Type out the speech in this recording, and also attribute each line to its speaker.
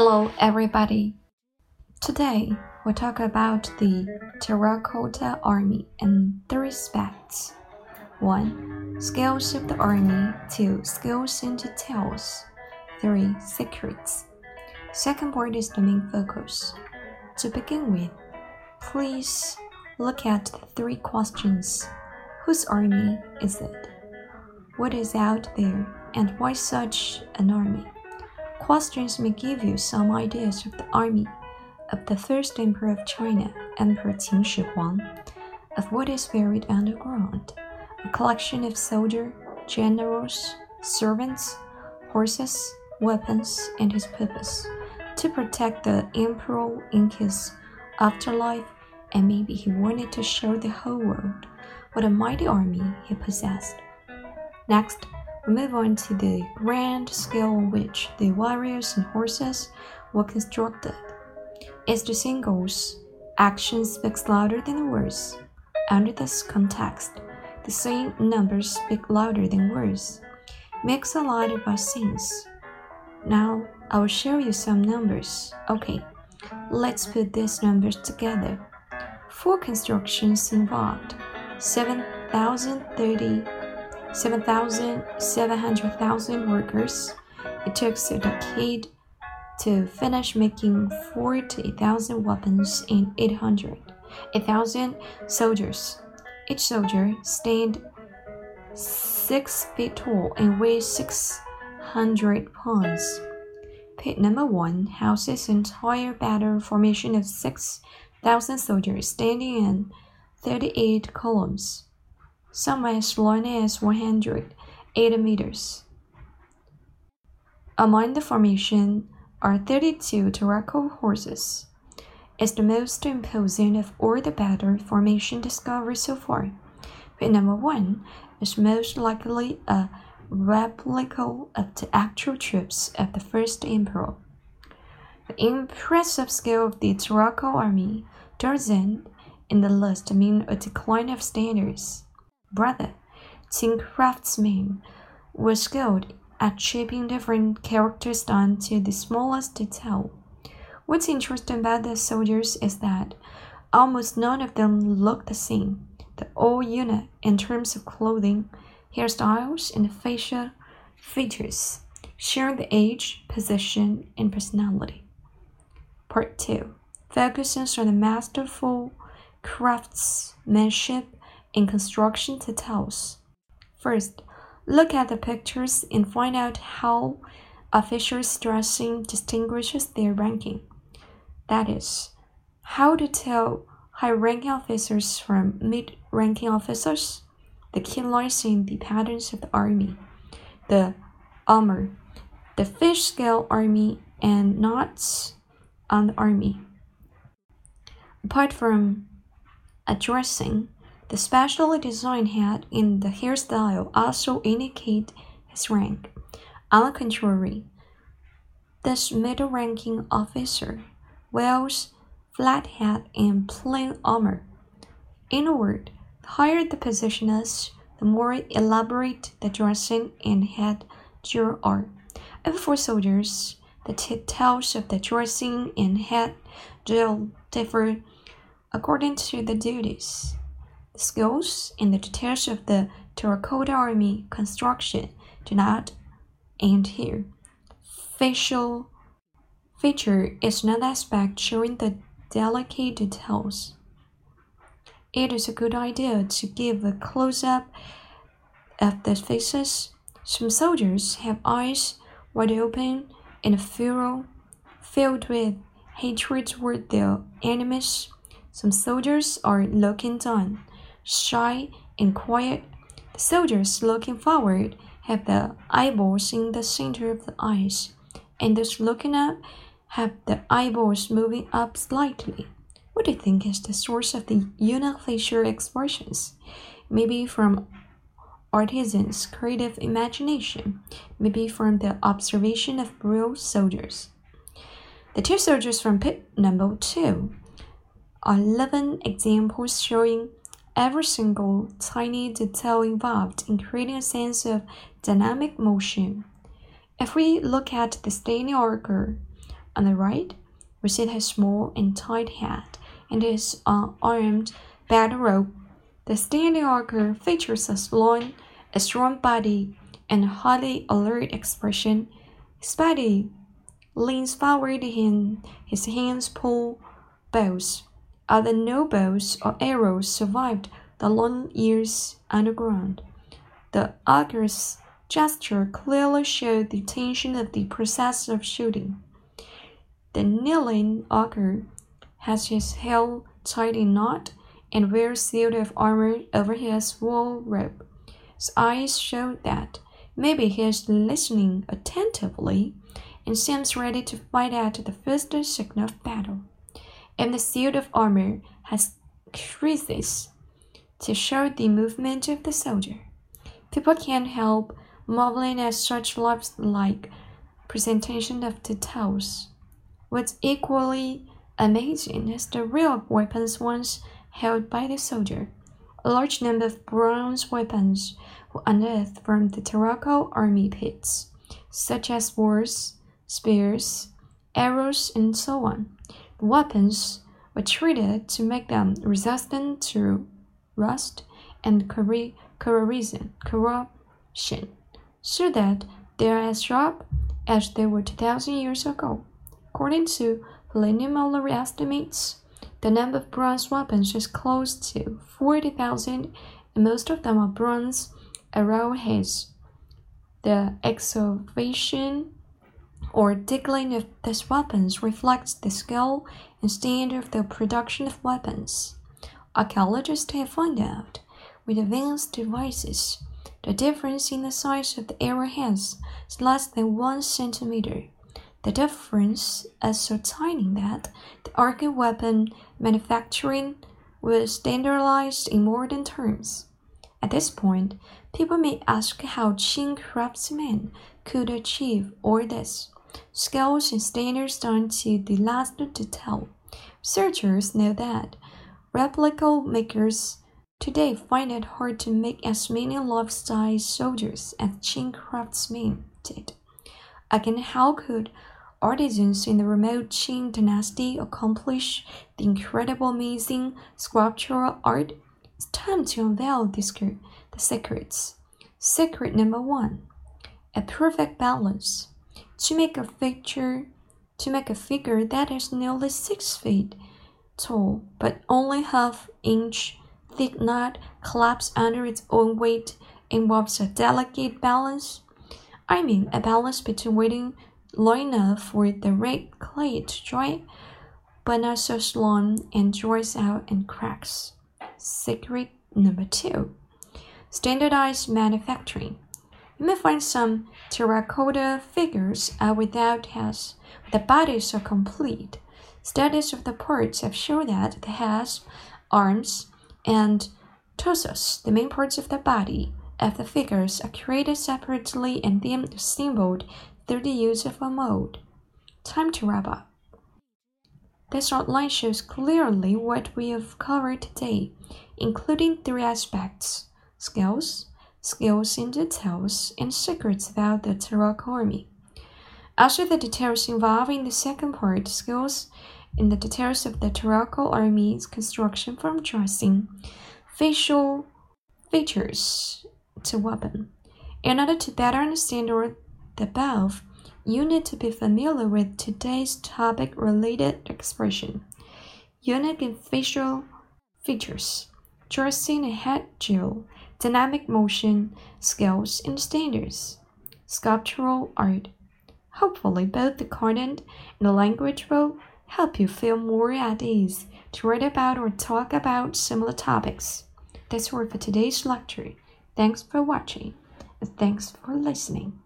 Speaker 1: Hello, everybody. Today we'll talk about the Terracotta Army in three respects. 1. Skills of the Army. 2. Skills and details. 3. Secrets. Second part is the main focus. To begin with, please look at the three questions. Whose army is it? What is out there and why such an army? Questions may give you some ideas of the army of the first emperor of China, Emperor Qin Shi Huang, of what is buried underground, a collection of soldiers, generals, servants, horses, weapons, and his purpose to protect the emperor in his afterlife, and maybe he wanted to show the whole world what a mighty army he possessed. Next, move on to the grand scale on which the warriors and horses were constructed. As the singles, action speaks louder than the words. Under this context, the same numbers speak louder than words. Makes a lot about scenes. Now, I will show you some numbers. Okay, let's put these numbers together. Four constructions involved 7,030 7,700,000 workers. It took a decade to finish making 40,000 weapons and 800, 8,000 soldiers. Each soldier stand 6 feet tall and weighs 600 pounds. Pit number 1 houses an entire battle formation of 6,000 soldiers standing in 38 columns some as long as 180 meters. Among the formation are 32 terracotta horses. It's the most imposing of all the battle formation discovered so far. But number one is most likely a replica of the actual troops of the first emperor. The impressive scale of the terracotta army doesn't in the list mean a decline of standards brother, Qin craftsmen were skilled at shaping different characters down to the smallest detail. What's interesting about the soldiers is that almost none of them look the same. They're all unique in terms of clothing, hairstyles, and facial features, sharing the age, position, and personality. Part 2 focuses on the masterful craftsmanship in construction details. First, look at the pictures and find out how officials' dressing distinguishes their ranking. That is, how to tell high ranking officers from mid ranking officers. The key lies in the patterns of the army, the armor, the fish scale army, and knots on the army. Apart from addressing, the specially designed hat and the hairstyle also indicate his rank. On the contrary, this middle ranking officer wears flat hat and plain armor. In a word, the higher the position is, the more elaborate the dressing and head gear are. As for soldiers, the details of the dressing and head gear differ according to the duties skills and the details of the terracotta army construction do not end here. Facial feature is another aspect showing the delicate details. It is a good idea to give a close up of the faces. Some soldiers have eyes wide open and a furrow filled with hatred toward their enemies. Some soldiers are looking down shy and quiet. The soldiers looking forward have the eyeballs in the center of the eyes, and those looking up have the eyeballs moving up slightly. What do you think is the source of the unique facial expressions? Maybe from artisans' creative imagination, maybe from the observation of real soldiers. The two soldiers from pit number two are living examples showing every single tiny detail involved in creating a sense of dynamic motion. If we look at the standing order On the right, we see his small and tight head and his uh, armed battle rope. The standing archer features a long, a strong body and a highly alert expression. His body leans forward and his hands pull bows. Other no bows or arrows survived the long years underground. The archer's gesture clearly showed the tension of the process of shooting. The kneeling archer has his hair tied in knot and wears suit of armor over his wool robe. His eyes show that maybe he is listening attentively and seems ready to fight at the first signal of battle. And the suit of armor has creases to show the movement of the soldier. People can't help marveling at such lifelike presentation of details. What's equally amazing is the real weapons once held by the soldier. A large number of bronze weapons were unearthed from the terracotta army pits, such as swords, spears, arrows, and so on. Weapons were treated to make them resistant to rust and corrosion, corruption, so that they are as sharp as they were 2,000 years ago. According to preliminary estimates, the number of bronze weapons is close to 40,000, and most of them are bronze arrowheads. The excavation or digging of these weapons reflects the skill and standard of the production of weapons. Archaeologists have found out, with advanced devices, the difference in the size of the arrowheads is less than one centimeter. The difference is so tiny that the arcane weapon manufacturing was standardized in modern terms. At this point, people may ask how Qin craftsmen could achieve all this. Skills and standards down to the last detail. Researchers know that replica makers today find it hard to make as many life-size soldiers as Qin craftsmen did. Again, how could artisans in the remote Qin dynasty accomplish the incredible amazing sculptural art, it's time to unveil the, the secrets. Secret number one a perfect balance. To make a figure to make a figure that is nearly six feet tall but only half inch thick not collapse under its own weight involves a delicate balance. I mean a balance between waiting long enough for the red clay to dry, but not so long and dries out and cracks. Secret number two standardized manufacturing. You may find some terracotta figures uh, without heads. The bodies are complete. Studies of the parts have shown that the heads, arms, and torsos, the main parts of the body of the figures, are created separately and then assembled through the use of a mold. Time to wrap up. This outline shows clearly what we have covered today, including three aspects skills, skills in details, and secrets about the terracotta army. After the details involving the second part, skills in the details of the terracotta army's construction from dressing, facial features to weapon. In order to better understand or the above, you need to be familiar with today's topic related expression. Unique and facial features, dressing and head gel, dynamic motion, skills, and standards. Sculptural art. Hopefully, both the content and the language will help you feel more at ease to write about or talk about similar topics. That's all for today's lecture. Thanks for watching and thanks for listening.